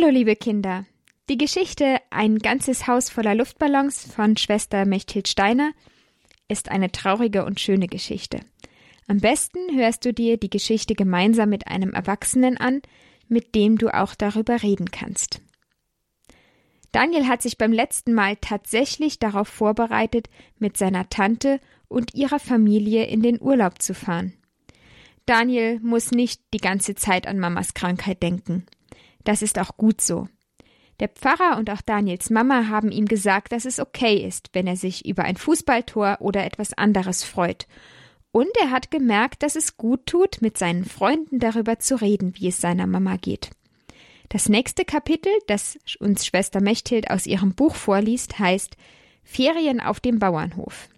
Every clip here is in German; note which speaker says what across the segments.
Speaker 1: Hallo, liebe Kinder. Die Geschichte Ein ganzes Haus voller Luftballons von Schwester Mechthild Steiner ist eine traurige und schöne Geschichte. Am besten hörst du dir die Geschichte gemeinsam mit einem Erwachsenen an, mit dem du auch darüber reden kannst. Daniel hat sich beim letzten Mal tatsächlich darauf vorbereitet, mit seiner Tante und ihrer Familie in den Urlaub zu fahren. Daniel muss nicht die ganze Zeit an Mamas Krankheit denken. Das ist auch gut so. Der Pfarrer und auch Daniels Mama haben ihm gesagt, dass es okay ist, wenn er sich über ein Fußballtor oder etwas anderes freut. Und er hat gemerkt, dass es gut tut, mit seinen Freunden darüber zu reden, wie es seiner Mama geht. Das nächste Kapitel, das uns Schwester Mechthild aus ihrem Buch vorliest, heißt Ferien auf dem Bauernhof.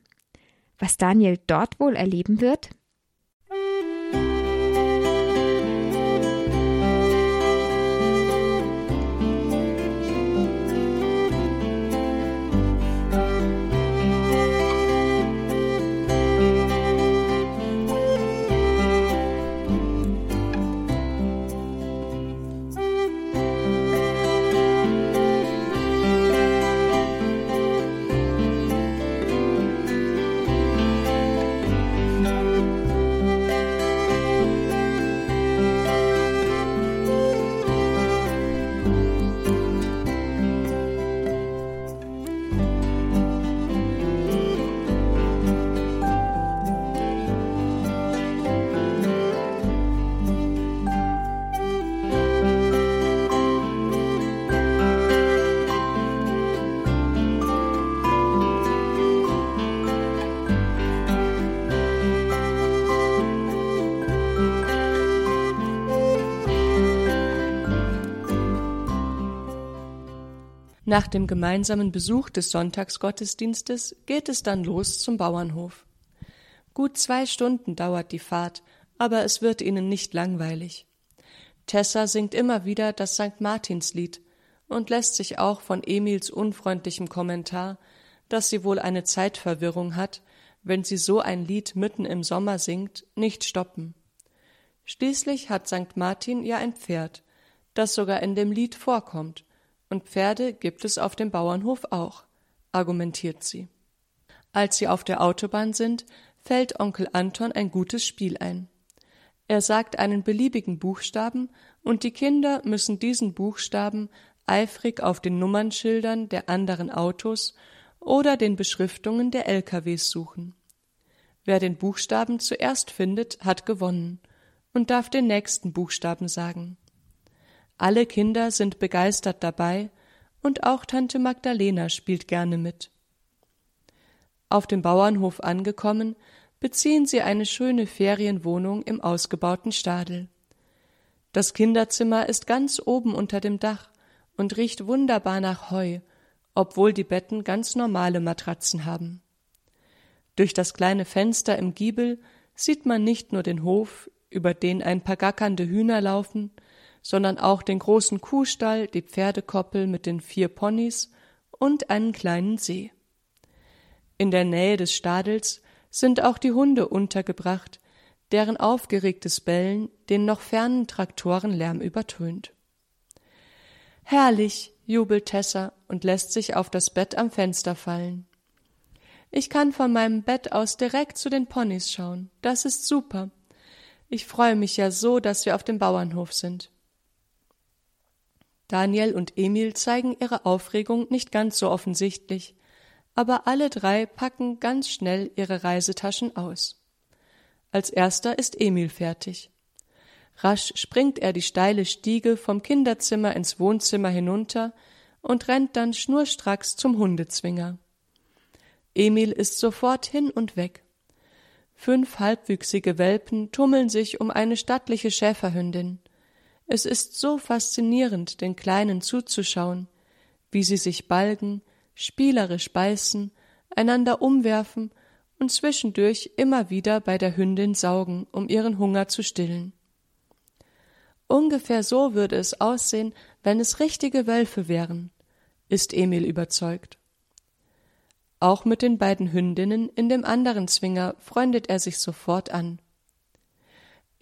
Speaker 1: Was Daniel dort wohl erleben wird?
Speaker 2: Nach dem gemeinsamen Besuch des Sonntagsgottesdienstes geht es dann los zum Bauernhof. Gut zwei Stunden dauert die Fahrt, aber es wird ihnen nicht langweilig. Tessa singt immer wieder das St. Martinslied und lässt sich auch von Emils unfreundlichem Kommentar, dass sie wohl eine Zeitverwirrung hat, wenn sie so ein Lied mitten im Sommer singt, nicht stoppen. Schließlich hat St. Martin ja ein Pferd, das sogar in dem Lied vorkommt, und Pferde gibt es auf dem Bauernhof auch, argumentiert sie. Als sie auf der Autobahn sind, fällt Onkel Anton ein gutes Spiel ein. Er sagt einen beliebigen Buchstaben und die Kinder müssen diesen Buchstaben eifrig auf den Nummernschildern der anderen Autos oder den Beschriftungen der LKWs suchen. Wer den Buchstaben zuerst findet, hat gewonnen und darf den nächsten Buchstaben sagen. Alle Kinder sind begeistert dabei, und auch Tante Magdalena spielt gerne mit. Auf dem Bauernhof angekommen, beziehen sie eine schöne Ferienwohnung im ausgebauten Stadel. Das Kinderzimmer ist ganz oben unter dem Dach und riecht wunderbar nach Heu, obwohl die Betten ganz normale Matratzen haben. Durch das kleine Fenster im Giebel sieht man nicht nur den Hof, über den ein paar gackernde Hühner laufen, sondern auch den großen Kuhstall, die Pferdekoppel mit den vier Ponys und einen kleinen See. In der Nähe des Stadels sind auch die Hunde untergebracht, deren aufgeregtes Bellen den noch fernen Traktorenlärm übertönt. Herrlich, jubelt Tessa und lässt sich auf das Bett am Fenster fallen. Ich kann von meinem Bett aus direkt zu den Ponys schauen. Das ist super. Ich freue mich ja so, dass wir auf dem Bauernhof sind. Daniel und Emil zeigen ihre Aufregung nicht ganz so offensichtlich, aber alle drei packen ganz schnell ihre Reisetaschen aus. Als erster ist Emil fertig. Rasch springt er die steile Stiege vom Kinderzimmer ins Wohnzimmer hinunter und rennt dann schnurstracks zum Hundezwinger. Emil ist sofort hin und weg. Fünf halbwüchsige Welpen tummeln sich um eine stattliche Schäferhündin. Es ist so faszinierend, den Kleinen zuzuschauen, wie sie sich balgen, spielerisch beißen, einander umwerfen und zwischendurch immer wieder bei der Hündin saugen, um ihren Hunger zu stillen. Ungefähr so würde es aussehen, wenn es richtige Wölfe wären, ist Emil überzeugt. Auch mit den beiden Hündinnen in dem anderen Zwinger freundet er sich sofort an.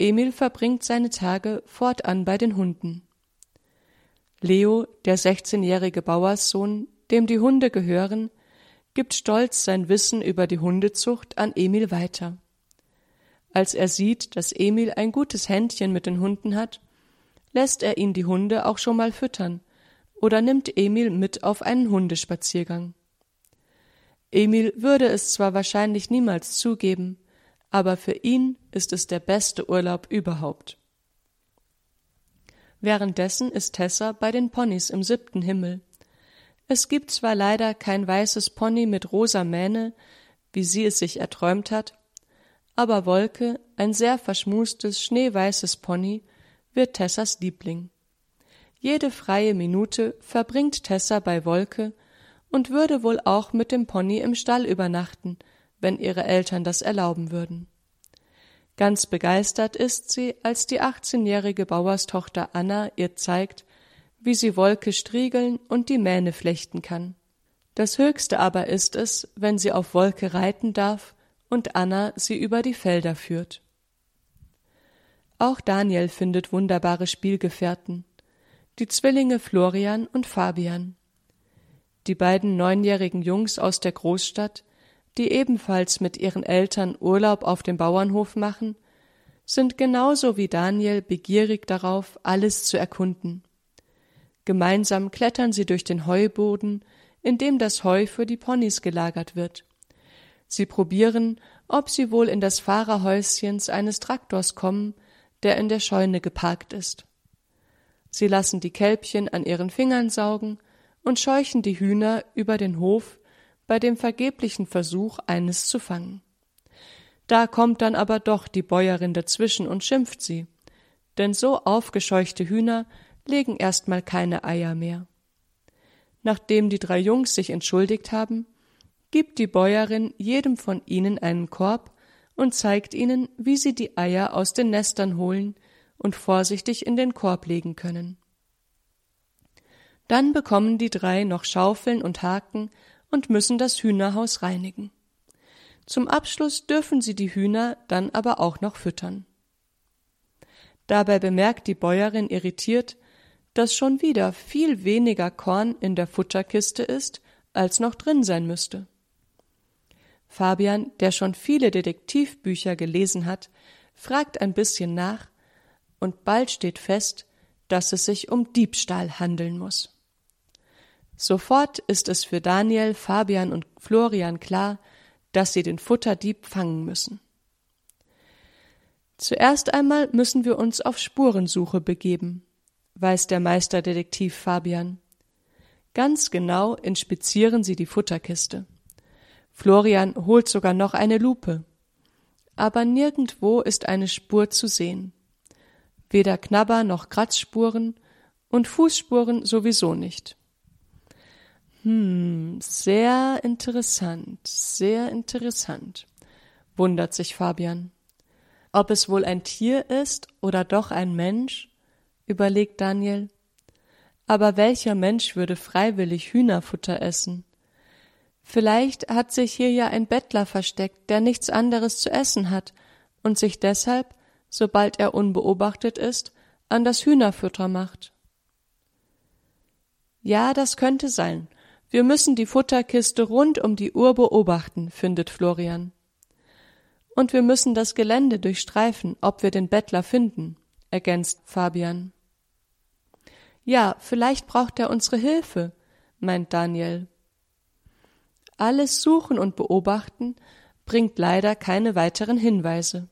Speaker 2: Emil verbringt seine Tage fortan bei den Hunden. Leo, der sechzehnjährige Bauerssohn, dem die Hunde gehören, gibt stolz sein Wissen über die Hundezucht an Emil weiter. Als er sieht, dass Emil ein gutes Händchen mit den Hunden hat, lässt er ihn die Hunde auch schon mal füttern oder nimmt Emil mit auf einen Hundespaziergang. Emil würde es zwar wahrscheinlich niemals zugeben, aber für ihn ist es der beste Urlaub überhaupt. Währenddessen ist Tessa bei den Ponys im siebten Himmel. Es gibt zwar leider kein weißes Pony mit rosa Mähne, wie sie es sich erträumt hat, aber Wolke, ein sehr verschmustes, schneeweißes Pony, wird Tessas Liebling. Jede freie Minute verbringt Tessa bei Wolke und würde wohl auch mit dem Pony im Stall übernachten, wenn ihre Eltern das erlauben würden. Ganz begeistert ist sie, als die achtzehnjährige Bauerstochter Anna ihr zeigt, wie sie Wolke striegeln und die Mähne flechten kann. Das Höchste aber ist es, wenn sie auf Wolke reiten darf und Anna sie über die Felder führt. Auch Daniel findet wunderbare Spielgefährten, die Zwillinge Florian und Fabian. Die beiden neunjährigen Jungs aus der Großstadt, die ebenfalls mit ihren Eltern Urlaub auf dem Bauernhof machen, sind genauso wie Daniel begierig darauf, alles zu erkunden. Gemeinsam klettern sie durch den Heuboden, in dem das Heu für die Ponys gelagert wird. Sie probieren, ob sie wohl in das Fahrerhäuschen eines Traktors kommen, der in der Scheune geparkt ist. Sie lassen die Kälbchen an ihren Fingern saugen und scheuchen die Hühner über den Hof bei dem vergeblichen Versuch, eines zu fangen. Da kommt dann aber doch die Bäuerin dazwischen und schimpft sie, denn so aufgescheuchte Hühner legen erstmal keine Eier mehr. Nachdem die drei Jungs sich entschuldigt haben, gibt die Bäuerin jedem von ihnen einen Korb und zeigt ihnen, wie sie die Eier aus den Nestern holen und vorsichtig in den Korb legen können. Dann bekommen die drei noch Schaufeln und Haken und müssen das Hühnerhaus reinigen. Zum Abschluss dürfen sie die Hühner dann aber auch noch füttern. Dabei bemerkt die Bäuerin irritiert, dass schon wieder viel weniger Korn in der Futterkiste ist, als noch drin sein müsste. Fabian, der schon viele Detektivbücher gelesen hat, fragt ein bisschen nach, und bald steht fest, dass es sich um Diebstahl handeln muss. Sofort ist es für Daniel, Fabian und Florian klar, dass sie den Futterdieb fangen müssen. Zuerst einmal müssen wir uns auf Spurensuche begeben, weiß der Meisterdetektiv Fabian. Ganz genau inspizieren sie die Futterkiste. Florian holt sogar noch eine Lupe. Aber nirgendwo ist eine Spur zu sehen. Weder Knabber noch Kratzspuren und Fußspuren sowieso nicht. Hm, sehr interessant, sehr interessant, wundert sich Fabian. Ob es wohl ein Tier ist oder doch ein Mensch? überlegt Daniel. Aber welcher Mensch würde freiwillig Hühnerfutter essen? Vielleicht hat sich hier ja ein Bettler versteckt, der nichts anderes zu essen hat und sich deshalb, sobald er unbeobachtet ist, an das Hühnerfutter macht. Ja, das könnte sein. Wir müssen die Futterkiste rund um die Uhr beobachten, findet Florian. Und wir müssen das Gelände durchstreifen, ob wir den Bettler finden, ergänzt Fabian. Ja, vielleicht braucht er unsere Hilfe, meint Daniel. Alles Suchen und Beobachten bringt leider keine weiteren Hinweise.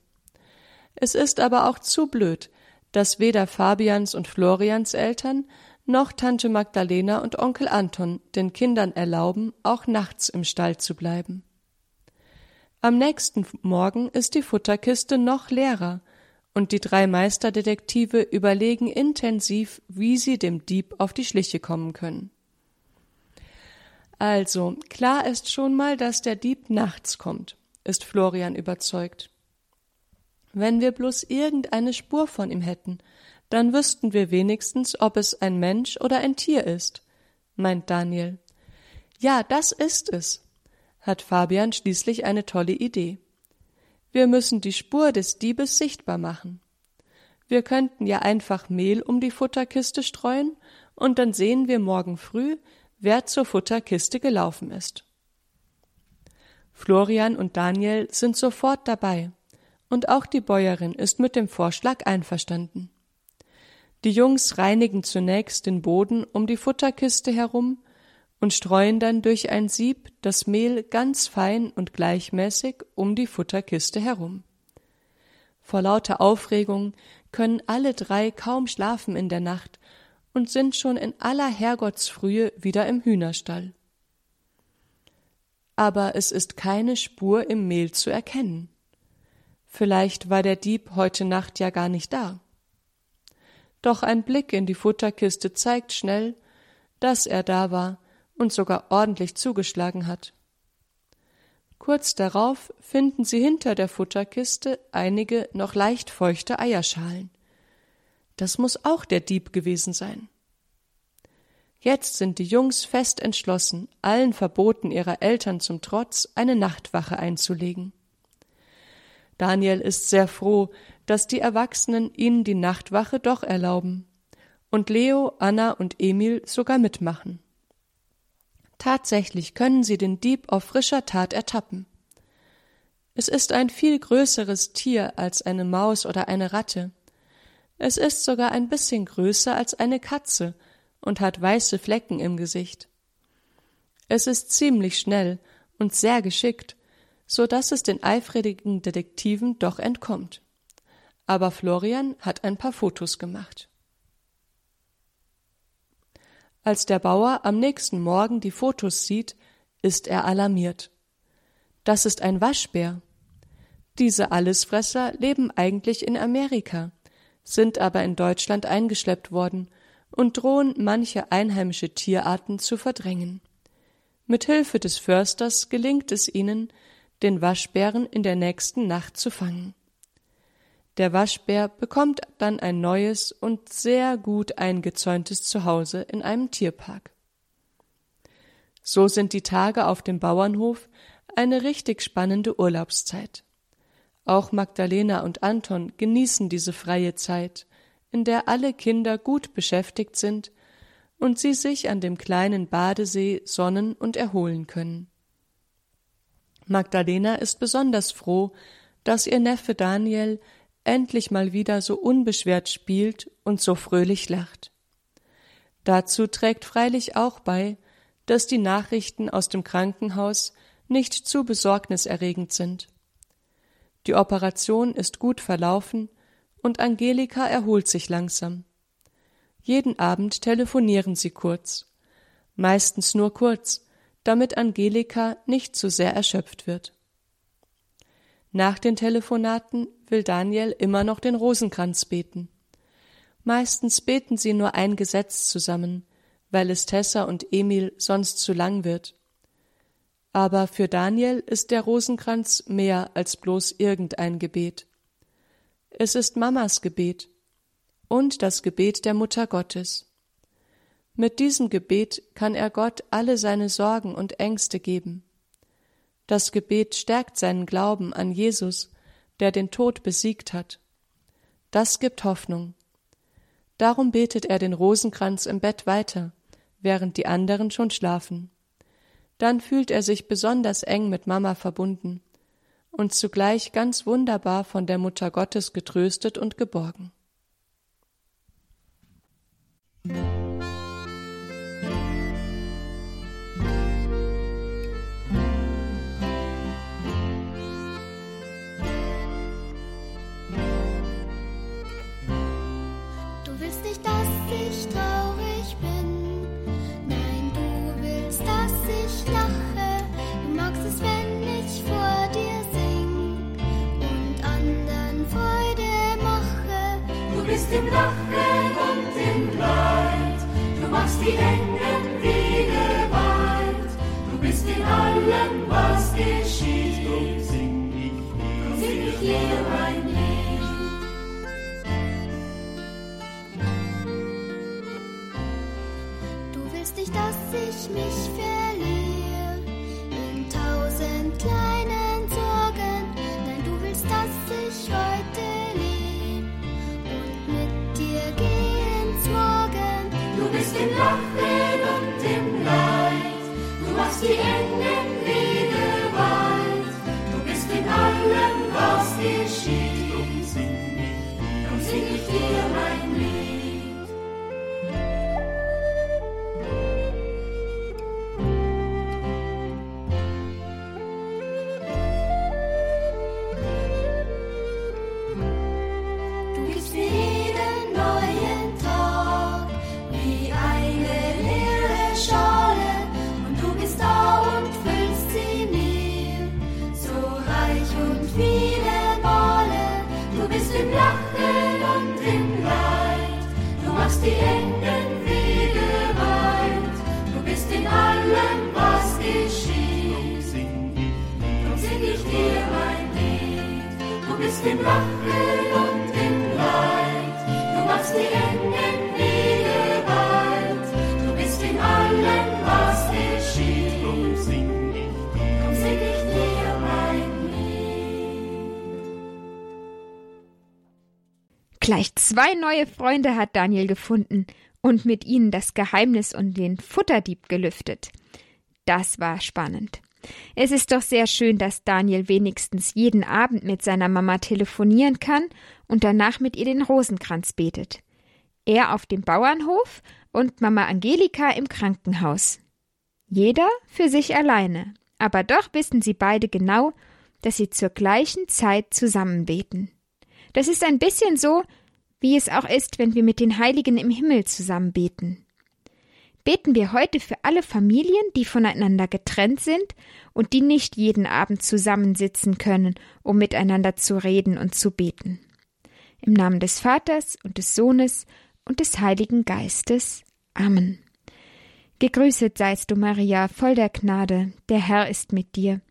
Speaker 2: Es ist aber auch zu blöd, dass weder Fabians und Florians Eltern noch Tante Magdalena und Onkel Anton den Kindern erlauben, auch nachts im Stall zu bleiben. Am nächsten Morgen ist die Futterkiste noch leerer, und die drei Meisterdetektive überlegen intensiv, wie sie dem Dieb auf die Schliche kommen können. Also, klar ist schon mal, dass der Dieb nachts kommt, ist Florian überzeugt. Wenn wir bloß irgendeine Spur von ihm hätten, dann wüssten wir wenigstens, ob es ein Mensch oder ein Tier ist, meint Daniel. Ja, das ist es, hat Fabian schließlich eine tolle Idee. Wir müssen die Spur des Diebes sichtbar machen. Wir könnten ja einfach Mehl um die Futterkiste streuen und dann sehen wir morgen früh, wer zur Futterkiste gelaufen ist. Florian und Daniel sind sofort dabei, und auch die Bäuerin ist mit dem Vorschlag einverstanden. Die Jungs reinigen zunächst den Boden um die Futterkiste herum und streuen dann durch ein Sieb das Mehl ganz fein und gleichmäßig um die Futterkiste herum. Vor lauter Aufregung können alle drei kaum schlafen in der Nacht und sind schon in aller Herrgottsfrühe wieder im Hühnerstall. Aber es ist keine Spur im Mehl zu erkennen. Vielleicht war der Dieb heute Nacht ja gar nicht da. Doch ein Blick in die Futterkiste zeigt schnell, dass er da war und sogar ordentlich zugeschlagen hat. Kurz darauf finden sie hinter der Futterkiste einige noch leicht feuchte Eierschalen. Das muss auch der Dieb gewesen sein. Jetzt sind die Jungs fest entschlossen, allen Verboten ihrer Eltern zum Trotz eine Nachtwache einzulegen. Daniel ist sehr froh, dass die Erwachsenen ihnen die Nachtwache doch erlauben und Leo, Anna und Emil sogar mitmachen. Tatsächlich können sie den Dieb auf frischer Tat ertappen. Es ist ein viel größeres Tier als eine Maus oder eine Ratte. Es ist sogar ein bisschen größer als eine Katze und hat weiße Flecken im Gesicht. Es ist ziemlich schnell und sehr geschickt, so dass es den eifrigen Detektiven doch entkommt. Aber Florian hat ein paar Fotos gemacht. Als der Bauer am nächsten Morgen die Fotos sieht, ist er alarmiert. Das ist ein Waschbär. Diese Allesfresser leben eigentlich in Amerika, sind aber in Deutschland eingeschleppt worden und drohen manche einheimische Tierarten zu verdrängen. Mit Hilfe des Försters gelingt es ihnen, den Waschbären in der nächsten Nacht zu fangen. Der Waschbär bekommt dann ein neues und sehr gut eingezäuntes Zuhause in einem Tierpark. So sind die Tage auf dem Bauernhof eine richtig spannende Urlaubszeit. Auch Magdalena und Anton genießen diese freie Zeit, in der alle Kinder gut beschäftigt sind und sie sich an dem kleinen Badesee sonnen und erholen können. Magdalena ist besonders froh, dass ihr Neffe Daniel endlich mal wieder so unbeschwert spielt und so fröhlich lacht. Dazu trägt freilich auch bei, dass die Nachrichten aus dem Krankenhaus nicht zu besorgniserregend sind. Die Operation ist gut verlaufen und Angelika erholt sich langsam. Jeden Abend telefonieren sie kurz, meistens nur kurz, damit Angelika nicht zu sehr erschöpft wird. Nach den Telefonaten will Daniel immer noch den Rosenkranz beten. Meistens beten sie nur ein Gesetz zusammen, weil es Tessa und Emil sonst zu lang wird. Aber für Daniel ist der Rosenkranz mehr als bloß irgendein Gebet. Es ist Mamas Gebet und das Gebet der Mutter Gottes. Mit diesem Gebet kann er Gott alle seine Sorgen und Ängste geben. Das Gebet stärkt seinen Glauben an Jesus, der den Tod besiegt hat. Das gibt Hoffnung. Darum betet er den Rosenkranz im Bett weiter, während die anderen schon schlafen. Dann fühlt er sich besonders eng mit Mama verbunden und zugleich ganz wunderbar von der Mutter Gottes getröstet und geborgen.
Speaker 3: Im Lachen und im Leid. Du machst die Engen Wege weit. Du bist in allem, was geschieht. Drum sing ich dir, sing ich dir ein Lied. Du willst nicht, dass ich mich verliere bist im Lachen und im Leid, du machst die engen
Speaker 1: Gleich zwei neue Freunde hat Daniel gefunden und mit ihnen das Geheimnis und den Futterdieb gelüftet. Das war spannend. Es ist doch sehr schön, dass Daniel wenigstens jeden Abend mit seiner Mama telefonieren kann und danach mit ihr den Rosenkranz betet. Er auf dem Bauernhof und Mama Angelika im Krankenhaus. Jeder für sich alleine, aber doch wissen sie beide genau, dass sie zur gleichen Zeit zusammen beten. Das ist ein bisschen so, wie es auch ist, wenn wir mit den Heiligen im Himmel zusammen beten. Beten wir heute für alle Familien, die voneinander getrennt sind und die nicht jeden Abend zusammensitzen können, um miteinander zu reden und zu beten. Im Namen des Vaters und des Sohnes und des Heiligen Geistes. Amen. Gegrüßet seist du, Maria, voll der Gnade, der Herr ist mit dir.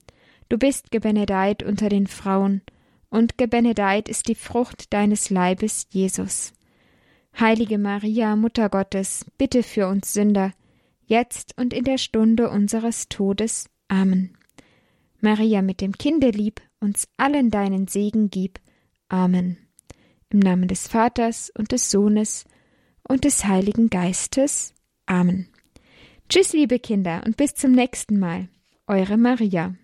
Speaker 1: Du bist gebenedeit unter den Frauen, und gebenedeit ist die Frucht deines Leibes, Jesus. Heilige Maria, Mutter Gottes, bitte für uns Sünder, jetzt und in der Stunde unseres Todes. Amen. Maria mit dem Kinde lieb, uns allen deinen Segen gib. Amen. Im Namen des Vaters und des Sohnes und des Heiligen Geistes. Amen. Tschüss, liebe Kinder, und bis zum nächsten Mal. Eure Maria.